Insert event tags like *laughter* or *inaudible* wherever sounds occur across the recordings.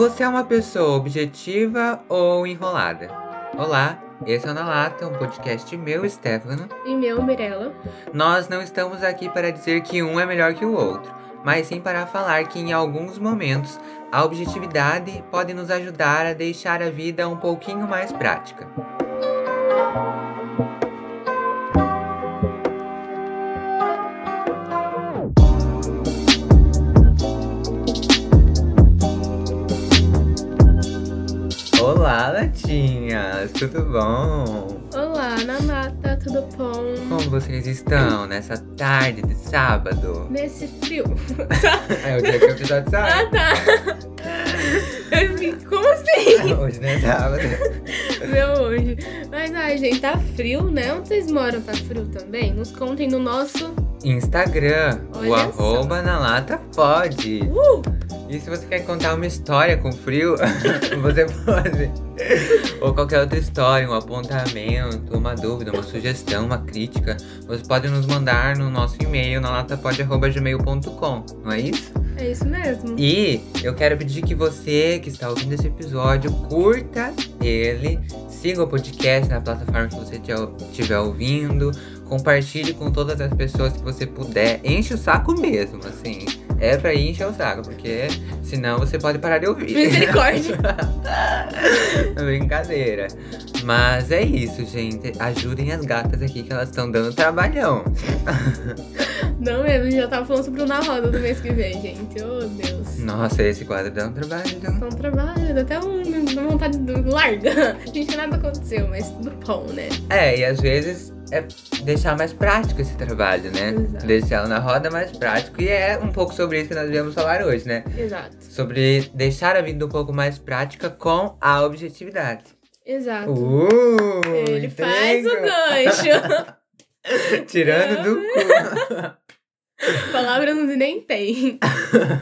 Você é uma pessoa objetiva ou enrolada? Olá, esse é o Na Lata, um podcast meu, Stefano. E meu, Mirella. Nós não estamos aqui para dizer que um é melhor que o outro, mas sim para falar que em alguns momentos a objetividade pode nos ajudar a deixar a vida um pouquinho mais prática. Olá, latinhas! Tudo bom? Olá, Nanata, tudo bom? Como vocês estão nessa tarde de sábado? Nesse frio. *laughs* É o dia que o episódio *laughs* sai. ah, tá. Eu como assim? *laughs* Hoje não é sábado. Meu hoje. Mas, ai, gente, tá frio, né? Onde vocês moram tá frio também? Nos contem no nosso... Instagram, o Olha só. arroba na lata pode. Uh! E se você quer contar uma história com frio, *laughs* você pode. Ou qualquer outra história, um apontamento, uma dúvida, uma sugestão, uma crítica, você pode nos mandar no nosso e-mail na latapod.gmail.com, não é isso? É isso mesmo. E eu quero pedir que você que está ouvindo esse episódio curta ele, siga o podcast na plataforma que você estiver ouvindo, compartilhe com todas as pessoas que você puder, enche o saco mesmo, assim. É pra ir encher o saco, porque senão você pode parar de ouvir. Misericórdia. *laughs* Brincadeira. Mas é isso, gente. Ajudem as gatas aqui que elas estão dando trabalhão. *laughs* Não mesmo, já tava falando sobre o Na Roda do mês que vem, gente. Oh, Deus. Nossa, esse quadro dá um trabalho. Dá um trabalho, dá até um, uma vontade de larga. *laughs* Gente, nada aconteceu, mas tudo bom, né? É, e às vezes é deixar mais prático esse trabalho, né? Exato. Deixar na roda mais prático. E é um pouco sobre isso que nós viemos falar hoje, né? Exato. Sobre deixar a vida um pouco mais prática com a objetividade. Exato. Uh! Ele faz o gancho. *laughs* Tirando do cu. *laughs* *laughs* Palavra não nem tem.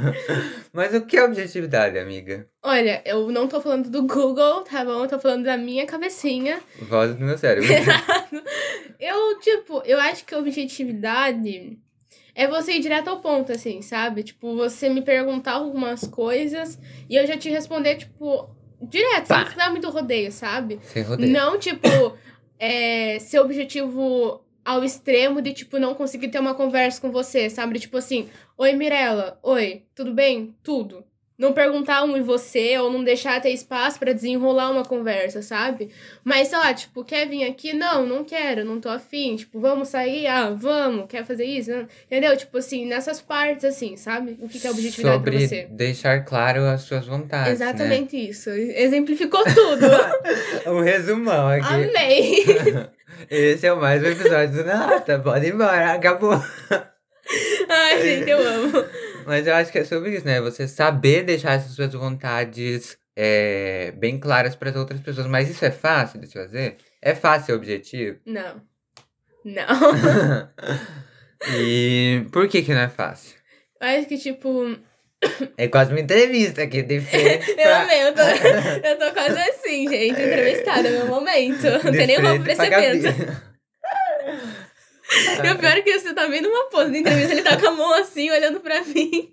*laughs* Mas o que é objetividade, amiga? Olha, eu não tô falando do Google, tá bom? Eu tô falando da minha cabecinha. Voz do meu cérebro. *laughs* eu, tipo, eu acho que objetividade é você ir direto ao ponto, assim, sabe? Tipo, você me perguntar algumas coisas e eu já te responder, tipo, direto, Pá. sem dar muito rodeio, sabe? Sem rodeio. Não, tipo, é, ser objetivo ao extremo de, tipo, não conseguir ter uma conversa com você, sabe? Tipo assim, oi Mirella, oi, tudo bem? Tudo. Não perguntar um e você, ou não deixar ter espaço pra desenrolar uma conversa, sabe? Mas, sei lá, tipo, quer vir aqui? Não, não quero, não tô afim. Tipo, vamos sair? Ah, vamos, quer fazer isso? Entendeu? Tipo assim, nessas partes, assim, sabe? O que, que é objetividade Sobre pra você? deixar claro as suas vontades. Exatamente isso. Exemplificou tudo. Né? *laughs* Um resumão aqui. Amei. *laughs* Esse é o mais um episódio do Nata. Pode ir embora, acabou. Ai, gente, eu amo. Mas eu acho que é sobre isso, né? Você saber deixar essas suas vontades é, bem claras para as outras pessoas. Mas isso é fácil de se fazer? É fácil ser objetivo? Não. Não. *laughs* e por que que não é fácil? Eu acho que, tipo. É quase uma entrevista aqui, de frente Eu pra... amei, eu tô, *laughs* eu tô quase assim, gente. Entrevistada, meu momento. Não tem nem roupa pra esse evento. E o pior é que você tá vendo uma pose de entrevista, ele tá com a mão assim, olhando pra mim.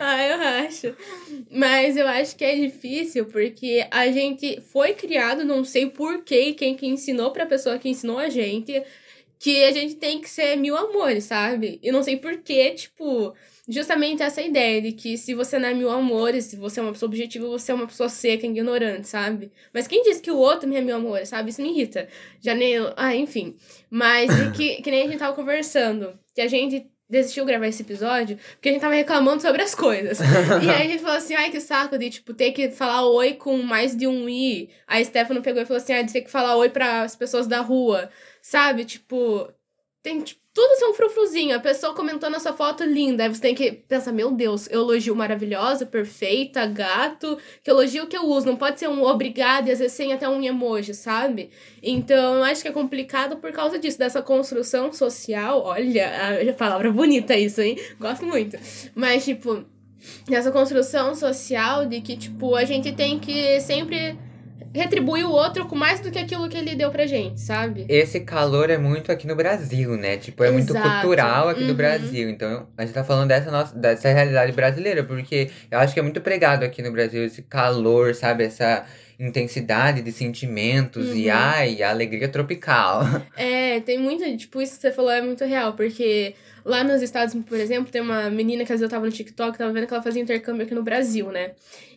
Ai, eu acho. Mas eu acho que é difícil porque a gente foi criado, não sei porquê, quem que ensinou pra pessoa que ensinou a gente, que a gente tem que ser mil amores, sabe? E não sei porquê, tipo, justamente essa ideia de que se você não é mil amores, se você é uma pessoa objetiva, você é uma pessoa seca, ignorante, sabe? Mas quem disse que o outro não é mil amores, sabe? Isso me irrita. Já nem. Ah, enfim. Mas e que, que nem a gente tava conversando, que a gente desistiu de gravar esse episódio porque a gente tava reclamando sobre as coisas. e aí a gente falou assim, ai, que saco de, tipo, ter que falar oi com mais de um i. Aí a Stefano pegou e falou assim, ah, de ter que falar oi para as pessoas da rua. Sabe? Tipo, tem tipo, tudo um frufruzinho. A pessoa comentando essa foto linda. Aí você tem que pensar, meu Deus, eu elogio maravilhosa, perfeita, gato. Que elogio que eu uso. Não pode ser um obrigado e às vezes sem até um emoji, sabe? Então, eu acho que é complicado por causa disso, dessa construção social. Olha, a palavra bonita isso, hein? Gosto muito. Mas, tipo, nessa construção social de que, tipo, a gente tem que sempre retribuir o outro com mais do que aquilo que ele deu pra gente, sabe? Esse calor é muito aqui no Brasil, né? Tipo, é muito Exato. cultural aqui Uhum. do Brasil. Então, a gente tá falando dessa nossa, dessa realidade brasileira, porque eu acho que é muito pregado aqui no Brasil esse calor, sabe? Essa intensidade de sentimentos e Uhum. ai, a alegria tropical. *laughs* É, tem muito, tipo, isso que você falou é muito real, porque lá nos Estados por exemplo, tem uma menina que às vezes eu tava no TikTok, tava vendo que ela fazia intercâmbio aqui no Brasil, né?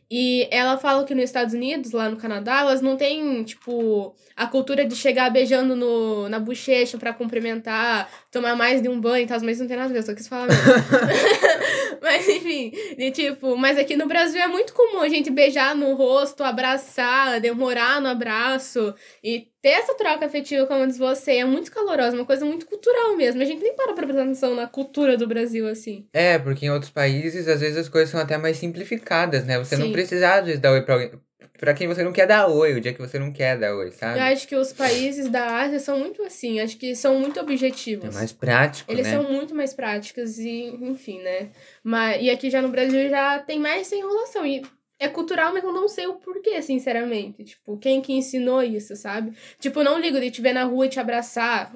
E ela fala que nos Estados Unidos, lá no Canadá, elas não têm, tipo, a cultura de chegar beijando no, na bochecha pra cumprimentar, tomar mais de um banho e tal, mas não tem nada a ver, só quis falar mesmo. *laughs* mas enfim, de tipo, mas aqui no Brasil é muito comum a gente beijar no rosto, abraçar, demorar no abraço e ter essa troca afetiva, como diz você, é muito calorosa, uma coisa muito cultural mesmo. A gente nem para pra prestar atenção na cultura do Brasil assim. É, porque em outros países, às vezes as coisas são até mais simplificadas, né? Você não Sim. precisa, às vezes, dar oi pra alguém. Pra quem você não quer dar oi, o dia que você não quer dar oi, sabe? Eu acho que os países da Ásia são muito assim, acho que são muito É objetivos. mais prático, Eles né? são muito mais práticos e, enfim, né? Mas, e aqui já no Brasil já tem mais essa enrolação. E é cultural, mas eu não sei o porquê, sinceramente. Tipo, quem que ensinou isso, sabe? Tipo, não ligo de te ver na rua e te abraçar.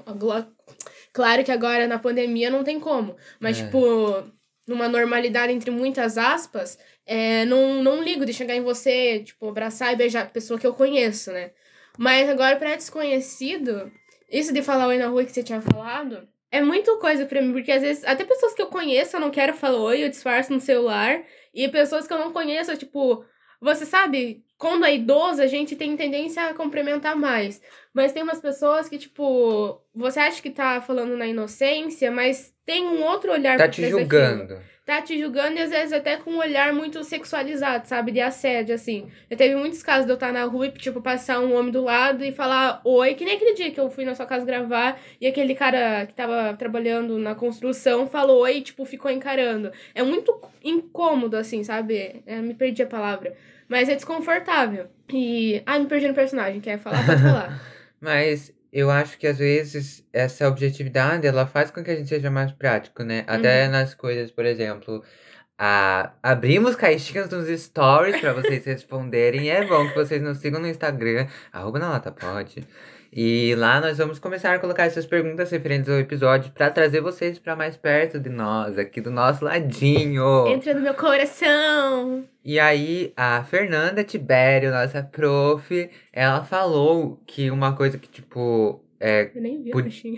Claro que agora na pandemia não tem como. Mas, É. tipo, numa normalidade entre muitas aspas, é, não, não ligo de chegar em você, tipo, abraçar e beijar a pessoa que eu conheço, né? Mas agora, pra desconhecido, isso de falar oi na rua que você tinha falado, é muito coisa pra mim, porque às vezes, até pessoas que eu conheço, eu não quero falar oi, eu disfarço no celular, e pessoas que eu não conheço, tipo, você sabe, quando é idoso, a gente tem tendência a cumprimentar mais. Mas tem umas pessoas que, tipo, você acha que tá falando na inocência, mas tem um outro olhar Tá por te daquilo julgando. Tá te julgando e às vezes até com um olhar muito sexualizado, sabe? De assédio, assim. Já teve muitos casos de eu estar na rua e, tipo, passar um homem do lado e falar oi, que nem aquele dia que eu fui na sua casa gravar e aquele cara que tava trabalhando na construção falou oi e, tipo, ficou encarando. É muito incômodo, assim, sabe? É, me perdi a palavra. Mas é desconfortável. E. Ah, me perdi no personagem. Quer falar? Pode *laughs* falar. Mas eu acho que às vezes essa objetividade ela faz com que a gente seja mais prático, né? Até Uhum. nas coisas, por exemplo, a... abrimos caixinhas nos stories pra vocês responderem. É bom que vocês nos sigam no Instagram, arroba na lata pode. E lá nós vamos começar a colocar essas perguntas referentes ao episódio pra trazer vocês pra mais perto de nós, aqui do nosso ladinho. Entra no meu coração. E aí, a Fernanda Tibério, nossa prof, ela falou que uma coisa que, tipo, é, Eu nem vi a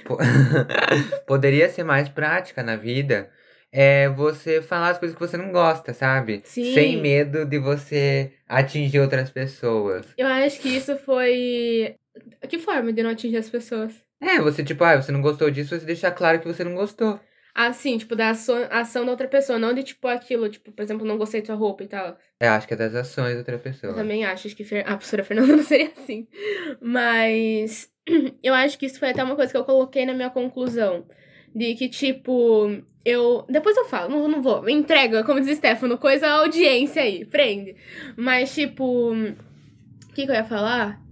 po- *laughs* poderia ser mais prática na vida é você falar as coisas que você não gosta, sabe? Sim. Sem medo de você atingir outras pessoas. Eu acho que isso foi. Que forma de não atingir as pessoas? É, você, tipo, ah, você não gostou disso, você deixar claro que você não gostou. Assim, tipo, da ação, ação da outra pessoa, não de tipo aquilo, tipo, por exemplo, não gostei da sua roupa e tal. É, acho que é das ações da outra pessoa. Eu também acho, acho que a professora Fernanda *laughs* não seria assim. Mas *clears throat* eu acho que isso foi até uma coisa que eu coloquei na minha conclusão. De que, tipo, eu. Depois eu falo, não, não vou. Entrega, como diz Stefano, coisa à audiência aí, prende. Mas, tipo. O que, que eu ia falar?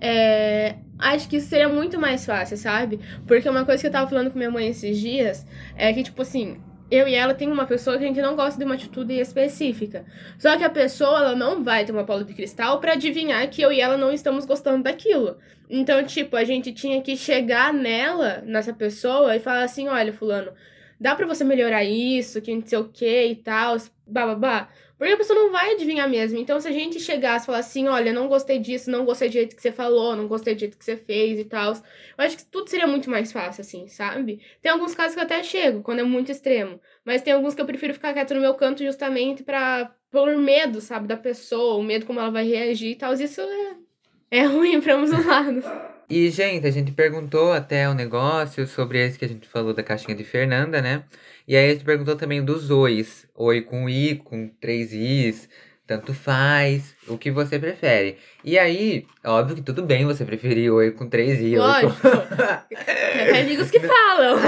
É, acho que isso seria muito mais fácil, sabe? Porque uma coisa que eu tava falando com minha mãe esses dias é que, tipo assim, eu e ela tem uma pessoa que a gente não gosta de uma atitude específica. Só que a pessoa, ela não vai ter uma bola de cristal pra adivinhar que eu e ela não estamos gostando daquilo. Então, tipo, a gente tinha que chegar nela, nessa pessoa, e falar assim: olha, Fulano, dá pra você melhorar isso, que não sei o que e tal, bababá. Porque a pessoa não vai adivinhar mesmo. Então, se a gente chegasse e falar assim: olha, não gostei disso, não gostei do jeito que você falou, não gostei do jeito que você fez e tal, eu acho que tudo seria muito mais fácil, assim, sabe? Tem alguns casos que eu até chego, quando é muito extremo. Mas tem alguns que eu prefiro ficar quieto no meu canto justamente pra. por medo, sabe, da pessoa, o medo como ela vai reagir e tal. Isso é, é *laughs* ruim pra ambos os lados. E, gente, a gente perguntou até o negócio sobre esse que a gente falou da caixinha de Fernanda, né? E aí a gente perguntou também dos ois. Oi com i, com três is, tanto faz, o que você prefere. E aí, óbvio que tudo bem você preferir oi com três i. oi com- Lógico. *laughs* Tem amigos que falam.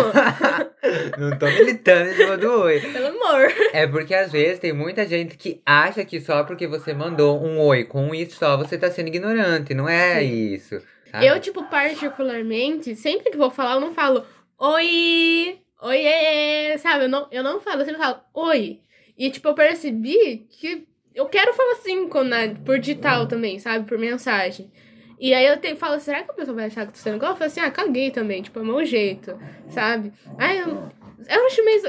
Não tô militando em cima do oi. Pelo amor. É porque às vezes tem muita gente que acha que só porque você mandou um oi com um i só, você tá sendo ignorante. Não é Sim. isso. Sabe? Eu, tipo, particularmente, sempre que vou falar, eu não falo oi, oiê, sabe? Eu não, eu não falo, eu sempre falo oi. E, tipo, eu percebi que eu quero falar assim né, por digital também, sabe? Por mensagem. E aí eu te, falo, será que a pessoa vai achar que tô sendo igual? Eu falo assim, ah, caguei também, tipo, é meu jeito, sabe? Aí eu, eu acho meio.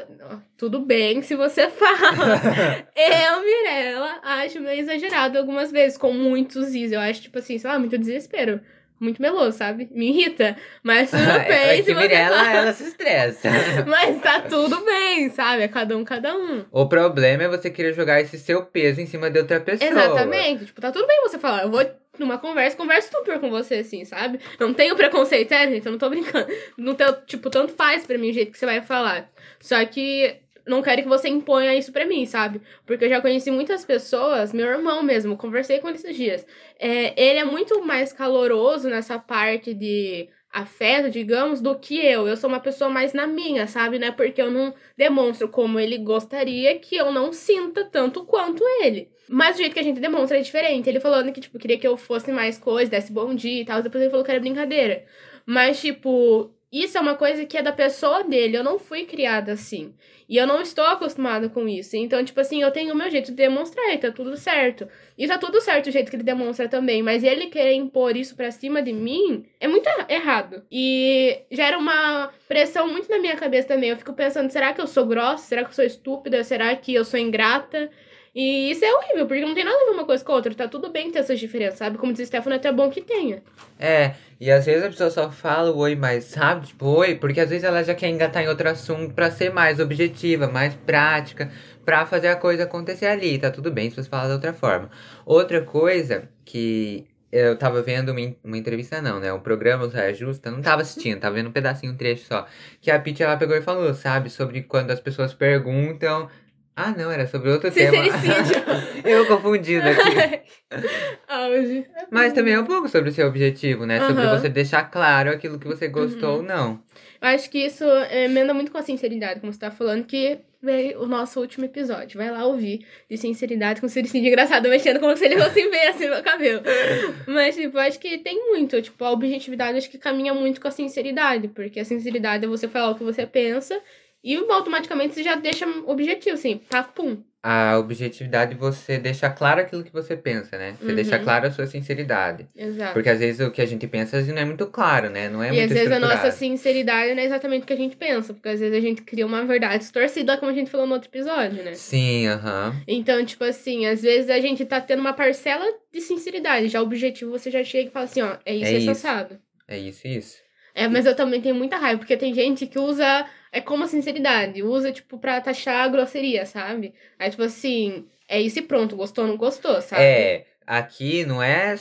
Tudo bem se você *laughs* fala. eu, Mirella, acho meio exagerado algumas vezes, com muitos is. Eu acho, tipo assim, sei lá, muito desespero muito meloso, sabe? Me irrita. Mas tudo *laughs* bem. é que Mirella, ela se estressa. *laughs* Mas tá tudo bem, sabe? É cada um, cada um. O problema é você querer jogar esse seu peso em cima de outra pessoa. Exatamente. Tipo, tá tudo bem você falar. Eu vou numa conversa, converso super com você, assim, sabe? Não tenho preconceito, é, gente, eu não tô brincando. Não tenho, tipo, tanto faz pra mim o jeito que você vai falar. Só que não quero que você imponha isso pra mim, sabe? Porque eu já conheci muitas pessoas, meu irmão mesmo, conversei com ele esses dias. É, ele é muito mais caloroso nessa parte de afeto, digamos, do que eu. Eu sou uma pessoa mais na minha, sabe? Né? Porque eu não demonstro como ele gostaria que eu não sinta tanto quanto ele. Mas o jeito que a gente demonstra é diferente. Ele falando que, tipo, queria que eu fosse mais coisa, desse bom dia e tal. Depois ele falou que era brincadeira. Mas, tipo, isso é uma coisa que é da pessoa dele. Eu não fui criada assim. E eu não estou acostumada com isso. Então, tipo assim, eu tenho o meu jeito de demonstrar e tá tudo certo. E tá tudo certo o jeito que ele demonstra também. Mas ele querer impor isso pra cima de mim é muito errado. E gera uma pressão muito na minha cabeça também. Eu fico pensando, será que eu sou grossa? Será que eu sou estúpida? Será que eu sou ingrata? E isso é horrível, porque não tem nada a ver uma coisa com a outra. Tá tudo bem ter essas diferenças, sabe? Como diz Stefano, é até bom que tenha. É, e às vezes a pessoa só fala o oi, mas sabe? Tipo, oi, porque às vezes ela já quer engatar em outro assunto pra ser mais objetiva, mais prática, pra fazer a coisa acontecer ali. Tá tudo bem se você falar de outra forma. Outra coisa que eu tava vendo uma, uma entrevista, não, né? Um programa, o Saia Justa, não tava assistindo, tava vendo um pedacinho, um trecho só. Que a Pitty, ela pegou e falou, sabe? Sobre quando as pessoas perguntam ah, não, era sobre outro tema. *laughs* eu confundindo aqui. *laughs* Auge. Mas também é um pouco sobre o seu objetivo, né? Uhum. Sobre você deixar claro aquilo que você gostou uhum. ou não. Eu acho que isso emenda muito com a sinceridade, como você tá falando, que veio o nosso último episódio. Vai lá ouvir de sinceridade com o Ciricinho engraçado, mexendo como se ele fosse ver assim no cabelo. *laughs* Mas, tipo, acho que tem muito. Tipo, a objetividade acho que caminha muito com a sinceridade, porque a sinceridade é você falar o que você pensa e automaticamente você já deixa objetivo, assim, tá, pum. A objetividade você deixa claro aquilo que você pensa, né? Você uhum. deixa claro a sua sinceridade. Exato. Porque às vezes o que a gente pensa às vezes não é muito claro, né? Não é e muito às vezes a nossa sinceridade não é exatamente o que a gente pensa. Porque às vezes a gente cria uma verdade distorcida, como a gente falou no outro episódio, né? Sim, aham. Uhum. Então, tipo assim, às vezes a gente tá tendo uma parcela de sinceridade. Já o objetivo você já chega e fala assim, ó, é isso, é, é isso. É isso, isso. É, mas eu também tenho muita raiva, porque tem gente que usa é como a sinceridade. Usa, tipo, pra taxar a grosseria, sabe? Aí, tipo assim, é isso e pronto. Gostou, não gostou, sabe? É, aqui não é.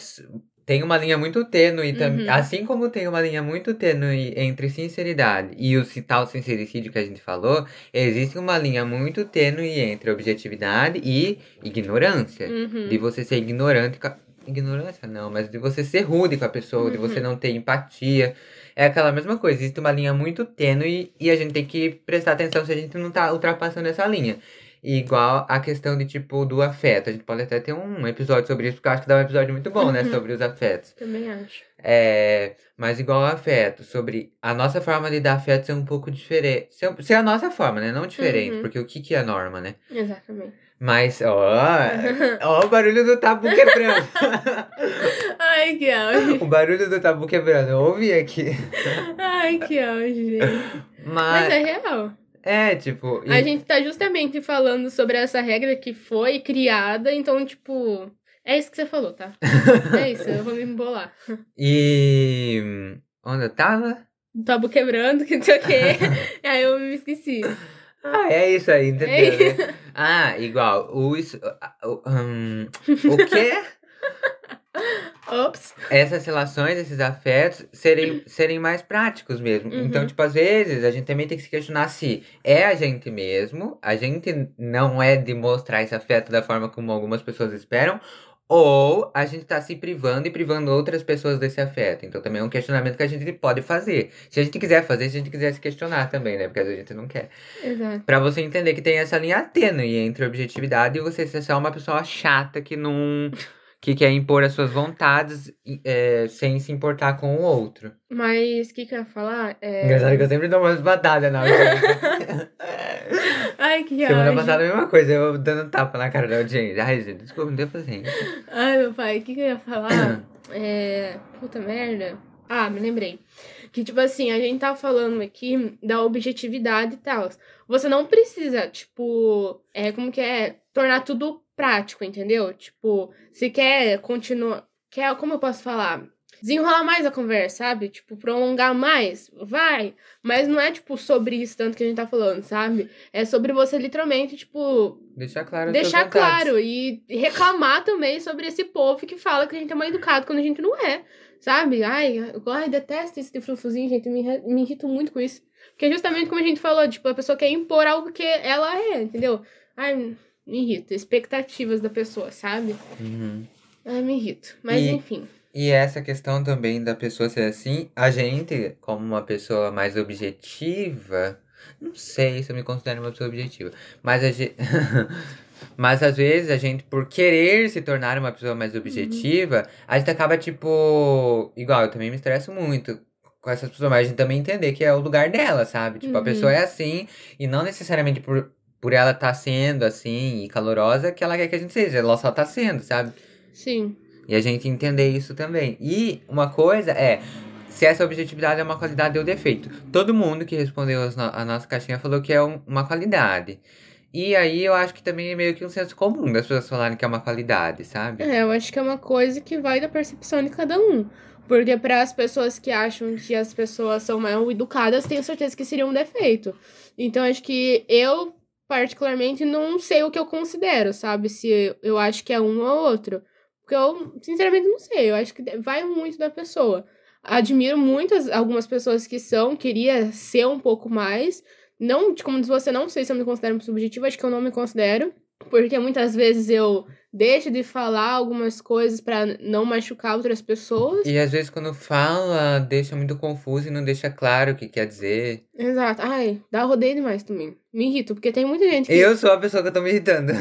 Tem uma linha muito tênue também. Uhum. Assim como tem uma linha muito tênue entre sinceridade e o tal sincericídio que a gente falou, existe uma linha muito tênue entre objetividade e ignorância. Uhum. De você ser ignorante. Ignorância não, mas de você ser rude com a pessoa, uhum. de você uhum. não ter empatia é aquela mesma coisa. Existe uma linha muito tênue e a gente tem que prestar atenção se a gente não tá ultrapassando essa linha. igual a questão de, tipo, do afeto. A gente pode até ter um episódio sobre isso, porque eu acho que dá um episódio muito bom, uhum. né? *laughs* Sobre os afetos. Também acho. É, mas igual ao afeto, sobre a nossa forma de dar afeto ser um pouco diferente. Ser, ser a nossa forma, né? Não diferente, uhum. porque o que, que é a norma, né? Exatamente. Mas, ó, *laughs* ó o barulho do tabu quebrando. *laughs* Ai, que auge. O barulho do tabu quebrando, eu ouvi aqui. Ai, que auge, gente. Mas, Mas é real. É, tipo. E... A gente tá justamente falando sobre essa regra que foi criada, então, tipo. É isso que você falou, tá? *laughs* é isso, eu vou me embolar. E. Onde eu tava? Tabu quebrando, que não sei o quê. aí eu me esqueci. Ah, é isso aí, entendeu? É. *laughs* Ah, igual. O, um, o quê? Ops. Essas relações, esses afetos, serem, serem mais práticos mesmo. Uhum. Então, tipo, às vezes, a gente também tem que se questionar se é a gente mesmo, a gente não é de mostrar esse afeto da forma como algumas pessoas esperam, ou a gente tá se privando e privando outras pessoas desse afeto. Então também é um questionamento que a gente pode fazer. Se a gente quiser fazer, se a gente quiser se questionar também, né? Porque a gente não quer. Exato. Pra você entender que tem essa linha tênue entre objetividade e você ser só uma pessoa chata que não *laughs* que quer impor as suas vontades é, sem se importar com o outro. Mas o que, que eu ia falar? É... Engraçado que eu sempre dou umas batadas na audiência. *laughs* Ai, que Semana ódio. passada a mesma coisa, eu dando tapa na cara da audiência. Ai, gente, desculpa, não deu paciência. Ai, meu pai, o que, que eu ia falar? *clears throat* é. Puta merda. Ah, me lembrei. Que, tipo assim, a gente tá falando aqui da objetividade e tal. Você não precisa, tipo, é como que é? Tornar tudo prático, entendeu? Tipo, se quer continuar. Quer, como eu posso falar? Desenrolar mais a conversa, sabe? Tipo, prolongar mais, vai. Mas não é, tipo, sobre isso tanto que a gente tá falando, sabe? É sobre você literalmente, tipo, Deixar claro deixar claro e reclamar também sobre esse povo que fala que a gente é mal educado quando a gente não é, sabe? Ai, eu, ai, detesto esse de frufruzinho, gente, me, me irrito muito com isso. Porque é justamente como a gente falou, tipo, a pessoa quer impor algo que ela é, entendeu? Ai, me irrita. Expectativas da pessoa, sabe? Uhum. Ai, me irrito. Mas E- enfim. E essa questão também da pessoa ser assim, a gente, como uma pessoa mais objetiva, não sei se eu me considero uma pessoa objetiva, mas a gente. *laughs* Mas às vezes a gente, por querer se tornar uma pessoa mais objetiva, a gente acaba tipo. Igual, eu também me estresso muito com essas pessoas, mas a gente também entender que é o lugar dela, sabe? Tipo, a Uhum. pessoa é assim, e não necessariamente por, por ela estar sendo assim e calorosa que ela quer que a gente seja, ela só tá sendo, sabe? Sim. E a gente entender isso também. E uma coisa é, se essa objetividade é uma qualidade ou defeito. Todo mundo que respondeu a nossa caixinha falou que é um- uma qualidade. E aí eu acho que também é meio que um senso comum das pessoas falarem que é uma qualidade, sabe? É, eu acho que é uma coisa que vai da percepção de cada um. Porque para as pessoas que acham que as pessoas são mal educadas, tenho certeza que seria um defeito. Então acho que eu, particularmente, não sei o que eu considero, sabe? Se eu acho que é um ou outro. Porque eu, sinceramente, não sei. Eu acho que vai muito da pessoa. Admiro muitas, algumas pessoas que são, queria ser um pouco mais. Não, como diz você, não sei se eu me considero subjetiva, acho que eu não me considero. Porque muitas vezes eu deixo de falar algumas coisas pra não machucar outras pessoas. E às vezes quando fala, deixa muito confuso e não deixa claro o que quer dizer. Exato. Ai, dá rodeio demais também. Me irrito, porque tem muita gente que. Eu sou a pessoa que eu tô me irritando. *laughs*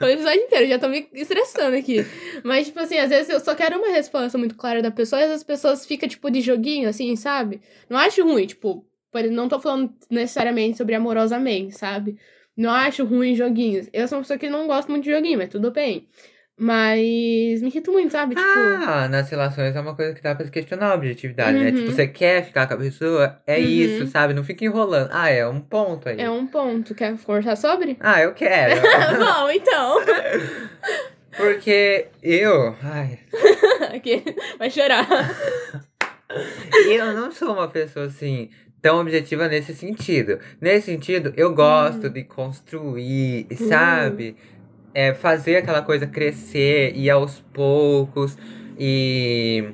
o episódio inteiro, já tô me estressando aqui. Mas, tipo assim, às vezes eu só quero uma resposta muito clara da pessoa e as pessoas ficam, tipo, de joguinho, assim, sabe? Não acho ruim, tipo, não tô falando necessariamente sobre amorosamente, sabe? Não acho ruim joguinhos. Eu sou uma pessoa que não gosto muito de joguinho, mas tudo bem. Mas me irrito muito, sabe? Tipo. Ah, nas relações é uma coisa que dá pra se questionar a objetividade, né? Uhum. Tipo, você quer ficar com a pessoa, é Uhum. isso, sabe? Não fica enrolando. Ah, é um ponto aí. É um ponto. Quer conversar sobre? Ah, eu quero. *laughs* Bom, então. *laughs* Porque eu. Ai. *laughs* Aqui, vai chorar. Eu não sou uma pessoa assim. Tão objetiva nesse sentido. Nesse sentido, eu gosto de construir, sabe? É fazer aquela coisa crescer e aos poucos. E.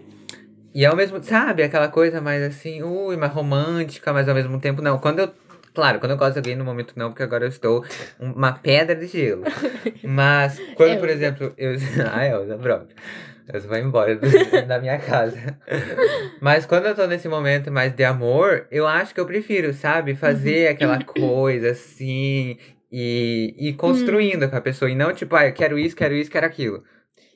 E ao mesmo, sabe, aquela coisa mais assim, ui, mais romântica, mas ao mesmo tempo não. Quando eu. Claro, quando eu gosto de alguém no momento não, porque agora eu estou uma pedra de gelo. *laughs* Mas quando, por Elza. exemplo, eu. *laughs* Ah, Elza, pronto. Eu vou embora do- *laughs* da minha casa. Mas quando eu tô nesse momento mais de amor, eu acho que eu prefiro, sabe? Fazer aquela coisa assim. E, e construindo com a pessoa. E não tipo, ah, eu quero isso, quero isso, quero aquilo.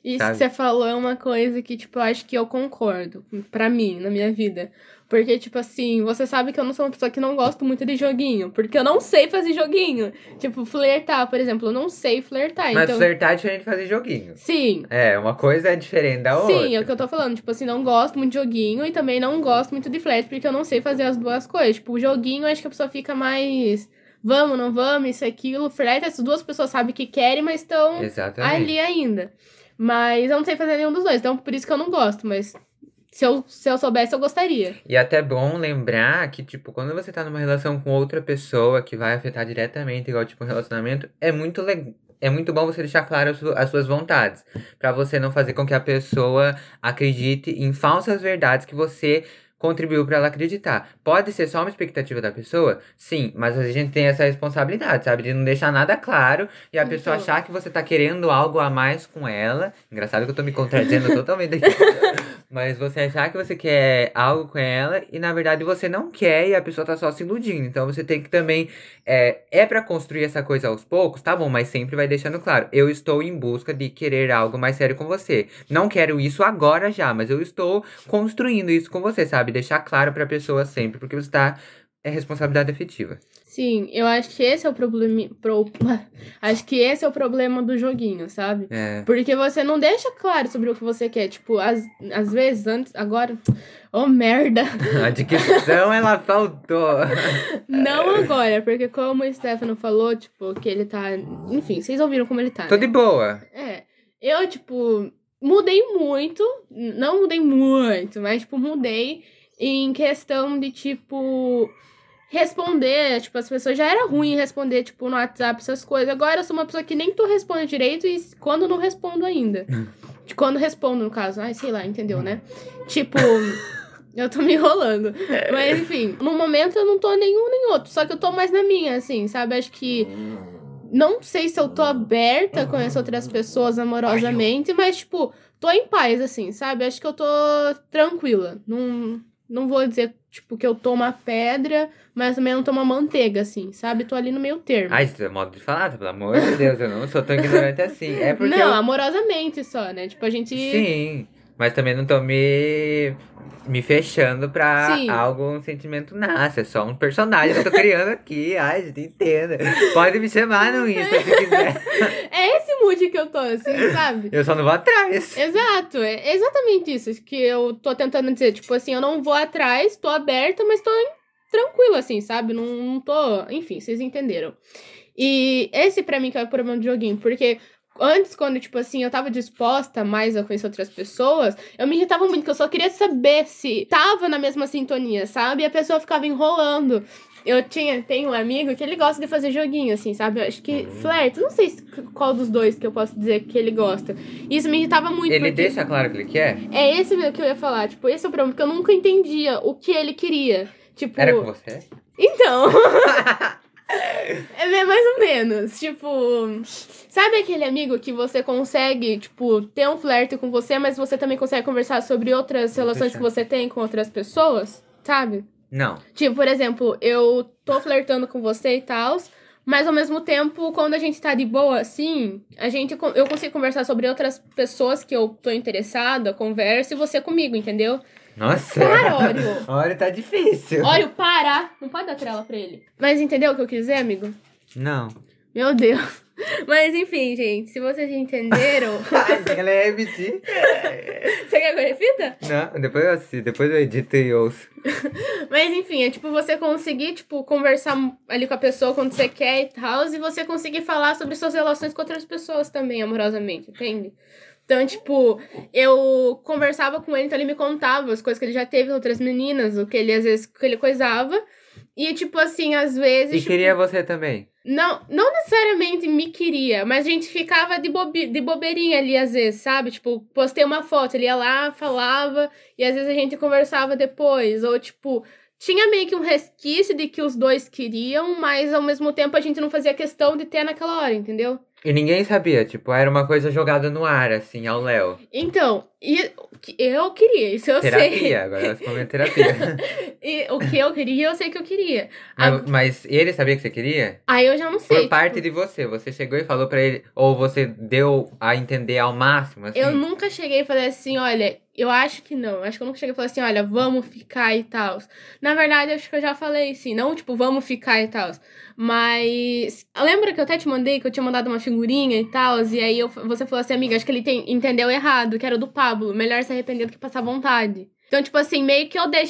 Isso Sabe? que você falou é uma coisa que, tipo, eu acho que eu concordo. Pra mim, na minha vida. Porque, tipo assim, você sabe que eu não sou uma pessoa que não gosto muito de joguinho. Porque eu não sei fazer joguinho. Tipo, flertar, por exemplo. Eu não sei flertar. Mas então. flertar é diferente de fazer joguinho. Sim. É, uma coisa é diferente da outra. Sim, é o que eu tô falando. Tipo assim, não gosto muito de joguinho e também não gosto muito de flerte, porque eu não sei fazer as duas coisas. Tipo, o joguinho, acho que a pessoa fica mais. Vamos, não vamos, isso, aquilo. Flerte, essas duas pessoas sabem que querem, mas estão ali ainda. Mas eu não sei fazer nenhum dos dois, então por isso que eu não gosto, mas se eu, se eu soubesse, eu gostaria. E é até bom lembrar que, tipo, quando você tá numa relação com outra pessoa que vai afetar diretamente, igual, tipo, um relacionamento, é muito legal. É muito bom você deixar claro as, as suas vontades. Pra você não fazer com que a pessoa acredite em falsas verdades que você contribuiu para ela acreditar. Pode ser só uma expectativa da pessoa? Sim, mas a gente tem essa responsabilidade, sabe? De não deixar nada claro e a Então. pessoa achar que você tá querendo algo a mais com ela. Engraçado que eu tô me contradizendo *laughs* totalmente aqui. Mas você achar que você quer algo com ela e na verdade você não quer e a pessoa tá só se iludindo. Então você tem que também. É, é para construir essa coisa aos poucos, tá bom, mas sempre vai deixando claro. Eu estou em busca de querer algo mais sério com você. Não quero isso agora já, mas eu estou construindo isso com você, sabe? Deixar claro pra pessoa sempre, porque você tá. É responsabilidade efetiva. Sim, eu acho que esse é o problema. Pro... *laughs* Acho que esse é o problema do joguinho, sabe? É. Porque você não deixa claro sobre o que você quer. Tipo, às, às vezes, antes, agora. Oh, merda! *laughs* A dicção, ela faltou. *laughs* Não agora, porque como o Stefano falou, tipo, que ele tá. Enfim, vocês ouviram como ele tá. Tô né? de boa. É. Eu, tipo, mudei muito. Não mudei muito, mas, tipo, mudei em questão de, tipo. Responder, tipo, as pessoas já era ruim responder, tipo, no WhatsApp, essas coisas. Agora eu sou uma pessoa que nem tu responde direito e quando não respondo ainda. *laughs* De Quando respondo, no caso. Ai, sei lá, entendeu, né? Tipo, *laughs* eu tô me enrolando. Mas, enfim, no momento eu não tô nenhum nem outro. Só que eu tô mais na minha, assim, sabe? Acho que. Não sei se eu tô aberta a conhecer outras pessoas amorosamente, mas, tipo, tô em paz, assim, sabe? Acho que eu tô tranquila. Não, não vou dizer, tipo, que eu tô uma pedra, mas também não tô uma manteiga, assim, sabe? Tô ali no meio termo. Ai, isso é modo de falar, pelo amor de Deus, eu não sou tão ignorante assim. É porque não, eu... amorosamente só, né? Tipo, a gente. Sim, mas também não tô me, me fechando pra Sim. algo, um sentimento nasce. É só um personagem que eu tô criando aqui. *laughs* Ai, gente, entenda. Pode me chamar no Insta se quiser. *laughs* É esse mood que eu tô, assim, *laughs* sabe? Eu só não vou atrás. Exato, é exatamente isso que eu tô tentando dizer. Tipo assim, eu não vou atrás, tô aberta, mas tô tranquila, assim, sabe? Não, não tô. Enfim, vocês entenderam. E esse pra mim que é o problema do joguinho, porque. Antes, quando, tipo assim, eu tava disposta mais a conhecer outras pessoas, eu me irritava muito, porque eu só queria saber se tava na mesma sintonia, sabe? E a pessoa ficava enrolando. Eu tinha, tenho um amigo que ele gosta de fazer joguinho, assim, sabe? Eu acho que flerte, não sei se- qual dos dois que eu posso dizer que ele gosta. Isso me irritava muito. Ele porque... deixa claro que ele quer? É esse mesmo que eu ia falar. Tipo, esse é o problema, porque eu nunca entendia o que ele queria. Tipo. Era com você? Então. *laughs* é bem mais ou menos. Tipo. Sabe aquele amigo que você consegue, tipo, ter um flerte com você, mas você também consegue conversar sobre outras relações que você tem com outras pessoas? Sabe? Não. Tipo, por exemplo, eu tô flertando com você e tal, mas ao mesmo tempo, quando a gente tá de boa assim, a gente eu consigo conversar sobre outras pessoas que eu tô interessada, conversa e você comigo, entendeu? Nossa. Para, *laughs* Oreo. Olha, tá difícil. Oreo, para! Não pode dar trela pra ele. Mas entendeu o que eu quis dizer, amigo? Não. Meu Deus. Mas enfim, gente, se vocês entenderam. *laughs* Ai, ela é repetir. você quer que eu repita? Não, depois eu assisto, depois eu edito e ouço. Mas enfim, é tipo você conseguir, tipo, conversar ali com a pessoa quando você quer e tal, e você conseguir falar sobre suas relações com outras pessoas também, amorosamente, entende? Então, tipo, eu conversava com ele, então ele me contava as coisas que ele já teve com outras meninas, o que ele às vezes que ele coisava. E, tipo assim, às vezes. E tipo, queria você também. Não, não necessariamente me queria, mas a gente ficava de, bobi, de bobeirinha ali às vezes, sabe? Tipo, postei uma foto, ele ia lá, falava, e às vezes a gente conversava depois. Ou, tipo, tinha meio que um resquício de que os dois queriam, mas ao mesmo tempo a gente não fazia questão de ter naquela hora, entendeu? E ninguém sabia, tipo, era uma coisa jogada no ar, assim, ao Léo. Então, e eu queria, isso eu sei. Terapia, agora falamos *laughs* em terapia. E o que eu queria, eu sei que eu queria. mas, mas ele sabia que você queria? Aí eu já não sei. Por parte tipo, de você, você chegou e falou pra ele, ou você deu a entender ao máximo, assim? Eu nunca cheguei e falei assim, olha, eu acho que não. Acho que eu nunca cheguei e falei assim, olha, vamos ficar e tal. Na verdade, acho que eu já falei assim, não tipo, vamos ficar e tal. Mas. Lembra que eu até te mandei que eu tinha mandado uma figurinha e tal? E aí eu, você falou assim, amiga, acho que ele tem, entendeu errado, que era do Pablo. Melhor se arrepender do que passar vontade. Então, tipo assim, meio que eu dei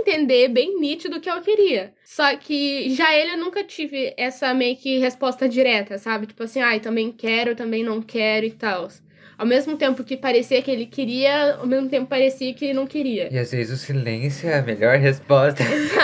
entender bem nítido o que eu queria. Só que já ele eu nunca tive essa meio que resposta direta, sabe? Tipo assim, ai, também quero, também não quero e tal. Ao mesmo tempo que parecia que ele queria, ao mesmo tempo parecia que ele não queria. E às vezes o silêncio é a melhor resposta.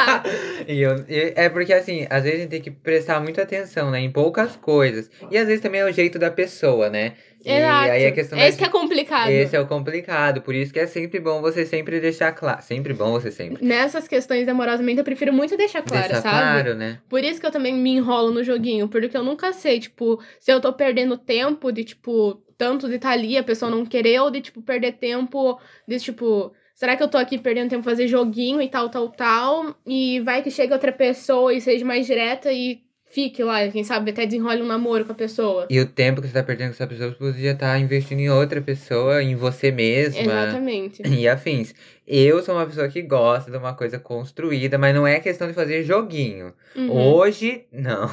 *laughs* e, eu, e é porque assim, às vezes a gente tem que prestar muita atenção, né, em poucas coisas. E às vezes também é o jeito da pessoa, né? E Exato. aí a questão Esse é que é complicado. Esse é o complicado, por isso que é sempre bom você sempre deixar claro. Sempre bom você sempre. Nessas questões amorosamente, eu prefiro muito deixar claro, deixar sabe? claro, né? Por isso que eu também me enrolo no joguinho, porque eu nunca sei, tipo, se eu tô perdendo tempo de, tipo, tanto de estar ali, a pessoa não querer, ou de, tipo, perder tempo de, tipo, será que eu tô aqui perdendo tempo fazer joguinho e tal, tal, tal, e vai que chega outra pessoa e seja mais direta e fique lá, quem sabe até desenrole um namoro com a pessoa. E o tempo que você tá perdendo com essa pessoa, você podia estar investindo em outra pessoa, em você mesma. Exatamente. E afins. Eu sou uma pessoa que gosta de uma coisa construída, mas não é questão de fazer joguinho. Uhum. Hoje, não.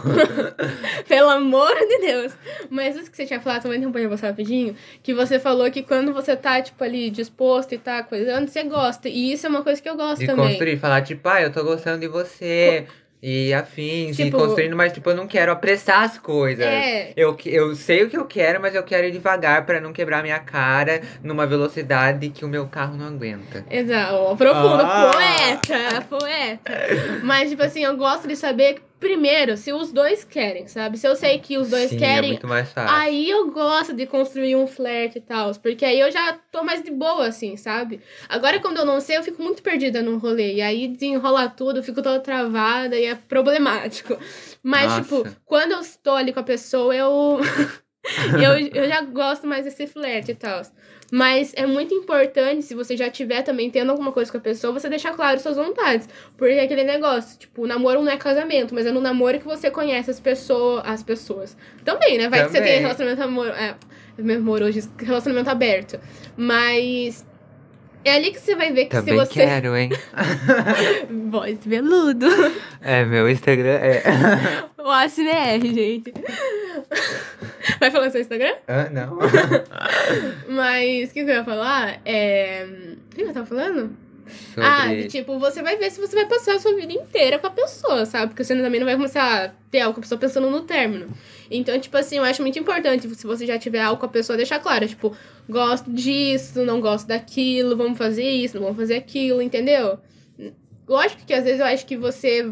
*laughs* Pelo amor de Deus. Mas isso que você tinha falado, também interromper você rapidinho, que você falou que quando você tá, tipo, ali, disposto e tá coisando, você gosta. E isso é uma coisa que eu gosto de também. construir, falar, tipo, ah, eu tô gostando de você. E afins, Tipo- e construindo, mas tipo, eu não quero apressar as coisas. É. Eu, que- eu sei o que eu quero, mas eu quero ir devagar pra não quebrar minha cara numa velocidade que o meu carro não aguenta. Exato, profundo, Ah. poeta, poeta. Mas, tipo assim, eu gosto de saber, primeiro, se os dois querem, sabe? Se eu sei que os dois Sim, é querem, fácil. aí eu gosto de construir um flerte e tal. Porque aí eu já tô mais de boa, assim, sabe? Agora, quando eu não sei, eu fico muito perdida no rolê. E aí desenrola tudo, eu fico toda travada e é problemático. Mas, Nossa. tipo, quando eu estou ali com a pessoa, eu. *laughs* eu, eu já gosto mais desse flerte e tal. Mas é muito importante, se você já tiver também tendo alguma coisa com a pessoa, você deixar claro suas vontades. Porque é aquele negócio, tipo, o namoro não é casamento, mas é no namoro que você conhece as pessoas. As pessoas. Também, né? Vai que você Também. tem relacionamento amor. É, amoroso, relacionamento aberto. Mas. É ali que você vai ver que Também se você. quero, hein? *laughs* Voz veludo. é, meu Instagram é. *laughs* O ASMR, gente. *laughs* Vai falar seu Instagram? ah, não. *laughs* Mas o que, que eu ia falar? É. O que eu tava falando? Sobre... Ah, de, tipo, você vai ver se você vai passar a sua vida inteira com a pessoa, sabe? Porque você também não vai começar a ter algo com a pessoa pensando no término. Então, tipo assim, eu acho muito importante, se você já tiver algo com a pessoa, deixar claro, tipo, gosto disso, não gosto daquilo, vamos fazer isso, não vamos fazer aquilo, entendeu? Lógico que às vezes eu acho que você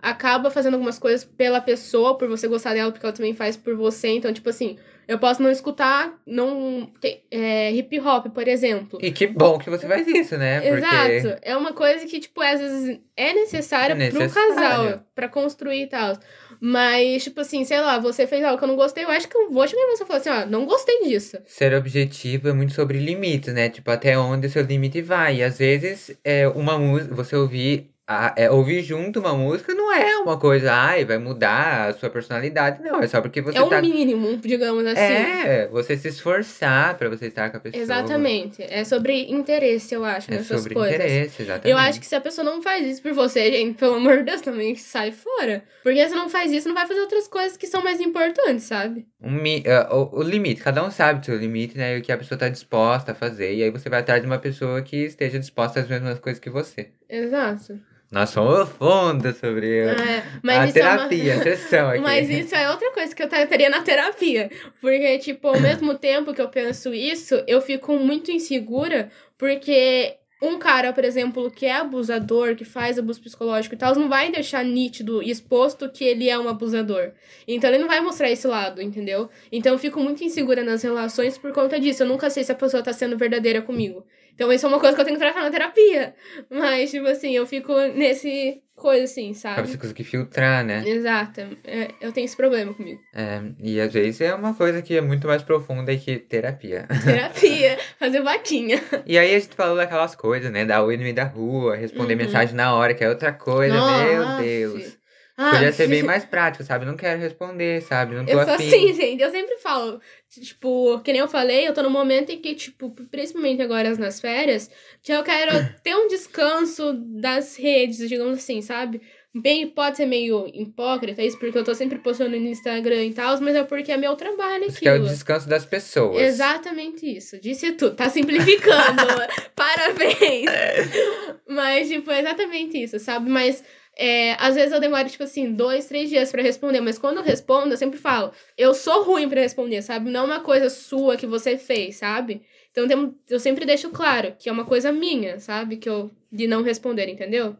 acaba fazendo algumas coisas pela pessoa, por você gostar dela, porque ela também faz por você. Então, tipo assim, eu posso não escutar não é, hip hop, por exemplo. E que bom que você faz isso, né? Porque... Exato. É uma coisa que, tipo, às vezes é necessária É pro casal, pra construir e tal. Mas, tipo assim, sei lá, você fez algo que eu não gostei, eu acho que eu vou chegar em você e falar assim, ó, não gostei disso. Ser objetivo é muito sobre limites, né? Tipo, até onde o seu limite vai. E às vezes, é uma música, você ouvir, a- é, ouvir junto uma música não é uma coisa, ai, vai mudar a sua personalidade. Não, é só porque você é o tá. mínimo, digamos assim. É, você se esforçar pra você estar com a pessoa. Exatamente. É sobre interesse, eu acho, É nessas sobre coisas. interesse, exatamente. Eu acho que se a pessoa não faz isso por você, gente, pelo amor de Deus, também sai fora. Porque se não faz isso, não vai fazer outras coisas que são mais importantes, sabe? Um é, o, o limite, cada um sabe o seu limite, né? E o que a pessoa tá disposta a fazer. E aí você vai atrás de uma pessoa que esteja disposta às mesmas coisas que você. Exato. Nós somos fundo sobre É, a isso é uma- terapia, a sessão *laughs* aqui. Mas isso é outra coisa que eu teria na terapia. Porque, tipo, ao mesmo tempo que eu penso isso, eu fico muito insegura, porque um cara, por exemplo, que é abusador, que faz abuso psicológico e tal, não vai deixar nítido e exposto que ele é um abusador. Então ele não vai mostrar esse lado, entendeu? Então eu fico muito insegura nas relações por conta disso. Eu nunca sei se a pessoa tá sendo verdadeira comigo. Então isso é uma coisa que eu tenho que tratar na terapia. Mas, tipo assim, eu fico nesse coisa assim, Pra sabe? você conseguir filtrar, né? Exato. É, eu tenho esse problema comigo. É, e às vezes é uma coisa que é muito mais profunda que terapia. *laughs* Terapia, fazer vaquinha. e aí a gente falou daquelas coisas, né? Da meio da rua, responder Uhum. mensagem na hora, que é outra coisa, meu Nossa. Deus. Ah, Podia ser bem mais prático, sabe? Não quero responder, sabe? Não tô Eu sou afim. assim, *laughs* gente. Eu sempre falo, tipo, que nem eu falei, eu tô num momento em que, tipo, principalmente agora nas férias, que eu quero *clears throat* ter um descanso das redes, digamos assim, sabe? Bem, pode ser meio hipócrita isso, porque eu tô sempre postando no Instagram e tal, mas é porque é meu trabalho Você quer o aquilo. descanso das pessoas. Exatamente isso. Disse tudo. Tá simplificando. *laughs* *laughs* Parabéns. Mas, tipo, é exatamente isso, sabe? Mas É, às vezes eu demoro, tipo assim, dois, três dias para responder, mas quando eu respondo, eu sempre falo, eu sou ruim para responder, sabe? Não é uma coisa sua que você fez, sabe? Então eu sempre deixo claro que é uma coisa minha, sabe? Que eu de não responder, entendeu?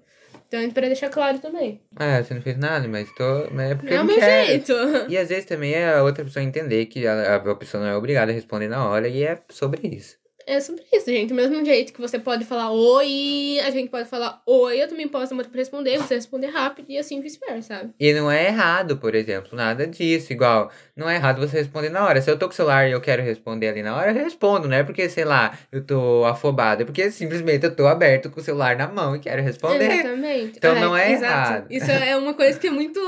Então, é pra deixar claro também. Ah, você não fez nada, mas tô. Mas é porque é o meu quer. jeito. E às vezes também é a outra pessoa entender que a, a pessoa não é obrigada a responder na hora e é sobre isso. É sobre isso, gente. Do mesmo jeito que você pode falar oi, a gente pode falar oi, eu também posso muito pra responder, você responder rápido e assim vice-versa, sabe? E não é errado, por exemplo, nada disso. Igual, não é errado você responder na hora. Se eu tô com o celular e eu quero responder ali na hora, eu respondo, não é porque, sei lá, eu tô afobado, é porque simplesmente eu tô aberto com o celular na mão e quero responder. Exatamente. Então não é exato. errado. Isso é uma coisa que é muito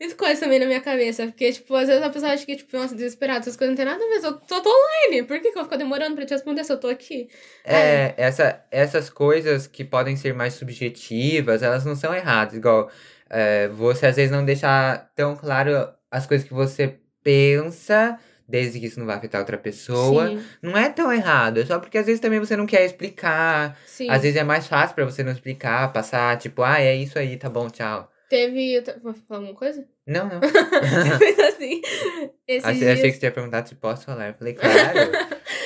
isso coisa também na minha cabeça. Porque, tipo, às vezes a pessoa acha que, tipo, nossa, desesperado, essas coisas não tem nada a ver. Eu tô, tô online. Por que, que eu vou ficar demorando pra te responder se eu tô aqui? É, essa, essas coisas que podem ser mais subjetivas, elas não são erradas. Igual, é, você às vezes não deixar tão claro as coisas que você pensa, desde que isso não vai afetar outra pessoa. Sim. Não é tão errado, é só porque às vezes também você não quer explicar. Sim. Às vezes é mais fácil pra você não explicar, passar, tipo, ah, é isso aí, tá bom, tchau. Teve. Vou falar alguma coisa? Não, não. *laughs* Fez assim. Achei, dias... achei que você ia perguntar se posso falar. Eu falei, claro,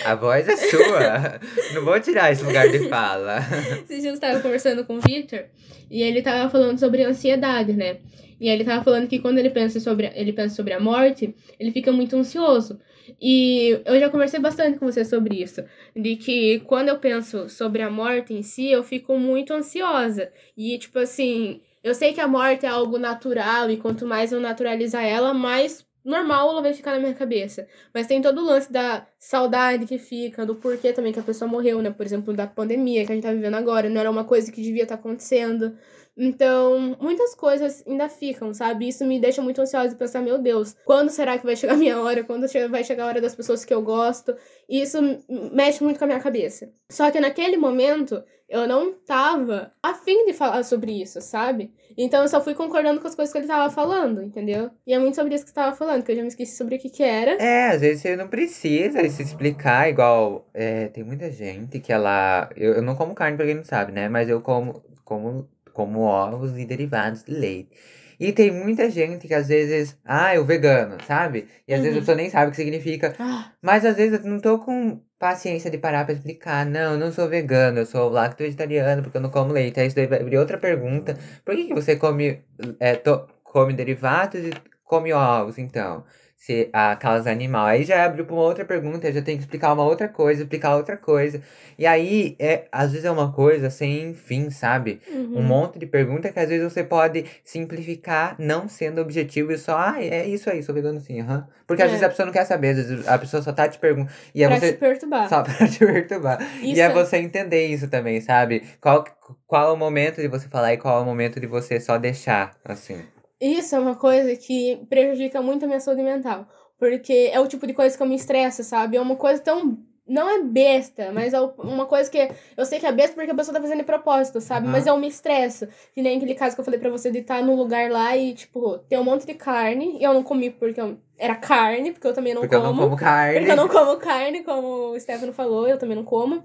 a voz é sua. Não vou tirar esse lugar de fala. *laughs* Esses dias eu tava conversando com o Victor e ele tava falando sobre ansiedade, né? E ele tava falando que quando ele pensa sobre, ele pensa sobre a morte, ele fica muito ansioso. E eu já conversei bastante com você sobre isso. De que quando eu penso sobre a morte em si, eu fico muito ansiosa. E, tipo assim, eu sei que a morte é algo natural e quanto mais eu naturalizar ela, mais normal ela vai ficar na minha cabeça. Mas tem todo o lance da saudade que fica, do porquê também que a pessoa morreu, né? Por exemplo, da pandemia que a gente tá vivendo agora. Não era uma coisa que devia estar tá acontecendo. Então, muitas coisas ainda ficam, sabe? Isso me deixa muito ansiosa de pensar, meu Deus, quando será que vai chegar a minha hora? Quando vai chegar a hora das pessoas que eu gosto? E isso mexe muito com a minha cabeça. Só que naquele momento, eu não tava afim de falar sobre isso, sabe? Então eu só fui concordando com as coisas que ele tava falando, entendeu? E é muito sobre isso que você tava falando, que eu já me esqueci sobre o que que era. É, às vezes você não precisa se explicar, igual. É, tem muita gente que ela. Eu, eu não como carne pra quem não sabe, né? Mas eu como, como, como ovos e derivados de leite. E tem muita gente que às vezes, ah, o vegano, sabe? E às vezes a Uhum. pessoa nem sabe o que significa. Ah, *gasps* Mas às vezes eu não tô com paciência de parar pra explicar. Não, eu não sou vegano, eu sou lacto-vegetariano porque eu não como leite. Aí isso daí vai abrir outra pergunta. Por que, que você come, é, to- come derivados e come ovos, então? Se a causa animal. Aí já abriu pra uma outra pergunta, já tenho que explicar uma outra coisa, explicar outra coisa. E aí, é, às vezes é uma coisa sem fim, sabe? uhum. Um monte de pergunta que às vezes você pode simplificar não sendo objetivo e só, ah, é isso aí, sou vegano sim, aham. Porque às É. vezes a pessoa não quer saber, às vezes a pessoa só tá te perguntando. E é pra você. te perturbar. Só *laughs* pra te perturbar. E Isso é é- você entender isso também, sabe? Qual, qual é o momento de você falar e qual é o momento de você só deixar, assim. Isso é uma coisa que prejudica muito a minha saúde mental. Porque é o tipo de coisa que eu me estressa, sabe? É uma coisa tão. Não é besta, mas é uma coisa que eu sei que é besta porque a pessoa tá fazendo de propósito, sabe? Aham. Mas eu me estresso. Que nem aquele caso que eu falei pra você de estar no lugar lá e, tipo, ter um monte de carne. E eu não comi porque eu... era carne, porque eu também não Porque eu como. não como carne. Porque eu não como carne, como o Stefano falou, eu também não como.